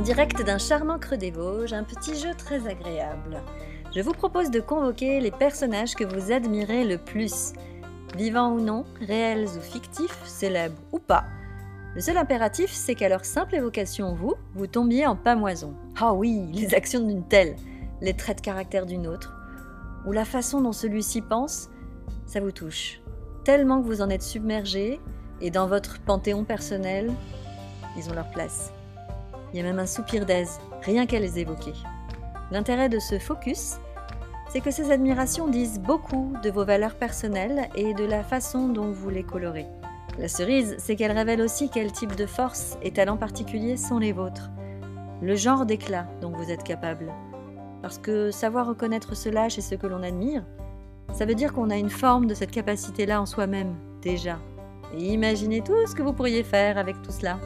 En direct d'un charmant creux des Vosges, un petit jeu très agréable. Je vous propose de convoquer les personnages que vous admirez le plus, vivants ou non, réels ou fictifs, célèbres ou pas. Le seul impératif, c'est qu'à leur simple évocation, vous, vous tombiez en pamoison. Ah oui, les actions d'une telle, les traits de caractère d'une autre, ou la façon dont celui-ci pense, ça vous touche. Tellement que vous en êtes submergé, et dans votre panthéon personnel, ils ont leur place. Il y a même un soupir d'aise, rien qu'à les évoquer. L'intérêt de ce focus, c'est que ces admirations disent beaucoup de vos valeurs personnelles et de la façon dont vous les colorez. La cerise, c'est qu'elle révèle aussi quel type de force et talents particuliers sont les vôtres, le genre d'éclat dont vous êtes capable. Parce que savoir reconnaître cela chez ce que l'on admire, ça veut dire qu'on a une forme de cette capacité-là en soi-même, déjà. Imaginez tout ce que vous pourriez faire avec tout cela.